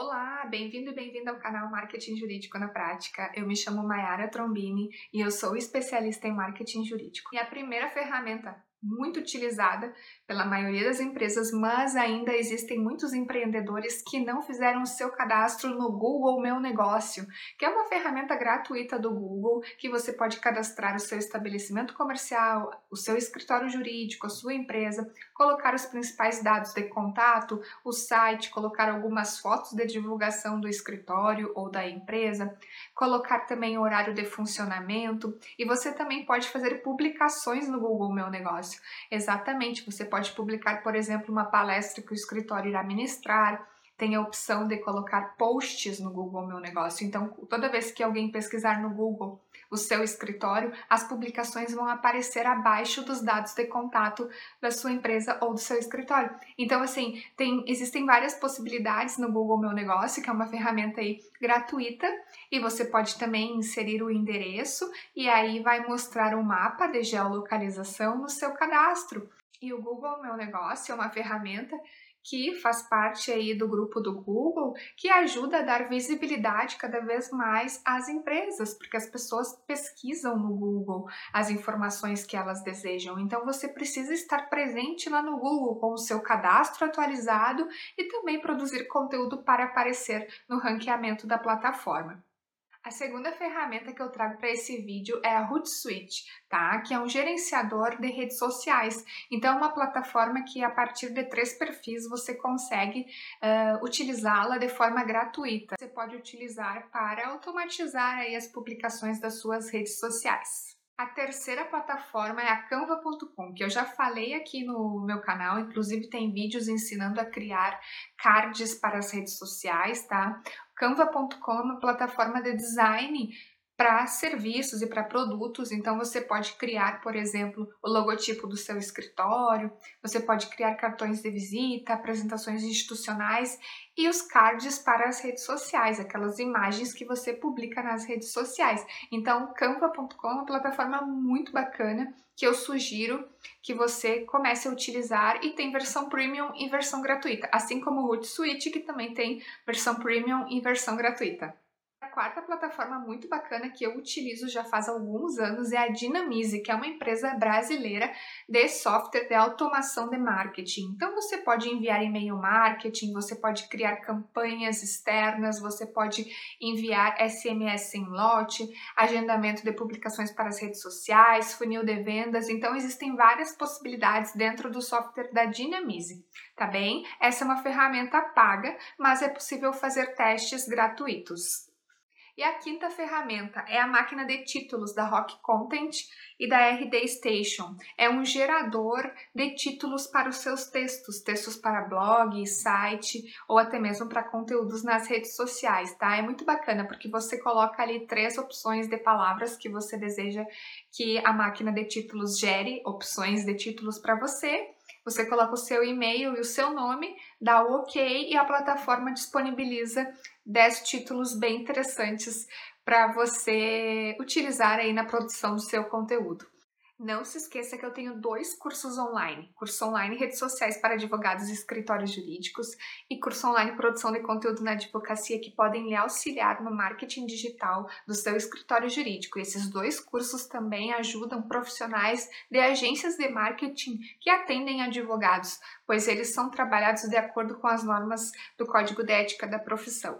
Olá, bem-vindo e bem-vinda ao canal Marketing Jurídico na Prática. Eu me chamo Mayara Trombini e eu sou especialista em marketing jurídico. E a primeira ferramenta muito utilizada pela maioria das empresas, mas ainda existem muitos empreendedores que não fizeram o seu cadastro no Google Meu Negócio, que é uma ferramenta gratuita do Google que você pode cadastrar o seu estabelecimento comercial, o seu escritório jurídico, a sua empresa, colocar os principais dados de contato, o site, colocar algumas fotos de divulgação do escritório ou da empresa, colocar também horário de funcionamento e você também pode fazer publicações no Google Meu Negócio negócio. Exatamente, você pode publicar, por exemplo, uma palestra que o escritório irá ministrar, tem a opção de colocar posts no Google Meu Negócio. Então, toda vez que alguém pesquisar no Google o seu escritório, as publicações vão aparecer abaixo dos dados de contato da sua empresa ou do seu escritório. Então, assim, tem, existem várias possibilidades no Google Meu Negócio, que é uma ferramenta aí gratuita, e você pode também inserir o endereço e aí vai mostrar um mapa de geolocalização no seu cadastro. E o Google Meu Negócio é uma ferramenta que faz parte aí do grupo do Google, que ajuda a dar visibilidade cada vez mais às empresas, porque as pessoas pesquisam no Google as informações que elas desejam. Então você precisa estar presente lá no Google com o seu cadastro atualizado e também produzir conteúdo para aparecer no ranqueamento da plataforma. A segunda ferramenta que eu trago para esse vídeo é a Hootsuite, tá? Que é um gerenciador de redes sociais. Então, é uma plataforma que a partir de três perfis você consegue uh, utilizá-la de forma gratuita. Você pode utilizar para automatizar aí as publicações das suas redes sociais. A terceira plataforma é a Canva.com, que eu já falei aqui no meu canal, inclusive tem vídeos ensinando a criar cards para as redes sociais, tá? Canva.com é uma plataforma de design para serviços e para produtos. Então você pode criar, por exemplo, o logotipo do seu escritório, você pode criar cartões de visita, apresentações institucionais e os cards para as redes sociais, aquelas imagens que você publica nas redes sociais. Então, canva.com é uma plataforma muito bacana que eu sugiro que você comece a utilizar e tem versão premium e versão gratuita, assim como o Hootsuite que também tem versão premium e versão gratuita quarta plataforma muito bacana que eu utilizo já faz alguns anos é a Dinamize, que é uma empresa brasileira de software de automação de marketing. Então você pode enviar e-mail marketing, você pode criar campanhas externas, você pode enviar SMS em lote, agendamento de publicações para as redes sociais, funil de vendas. Então existem várias possibilidades dentro do software da Dinamize, tá bem? Essa é uma ferramenta paga, mas é possível fazer testes gratuitos. E a quinta ferramenta é a máquina de títulos da Rock Content e da RD Station. É um gerador de títulos para os seus textos, textos para blog, site ou até mesmo para conteúdos nas redes sociais, tá? É muito bacana porque você coloca ali três opções de palavras que você deseja que a máquina de títulos gere opções de títulos para você você coloca o seu e-mail e o seu nome, dá o OK e a plataforma disponibiliza 10 títulos bem interessantes para você utilizar aí na produção do seu conteúdo. Não se esqueça que eu tenho dois cursos online: curso online redes sociais para advogados e escritórios jurídicos e curso online produção de conteúdo na advocacia que podem lhe auxiliar no marketing digital do seu escritório jurídico. E esses dois cursos também ajudam profissionais de agências de marketing que atendem advogados, pois eles são trabalhados de acordo com as normas do Código de Ética da profissão.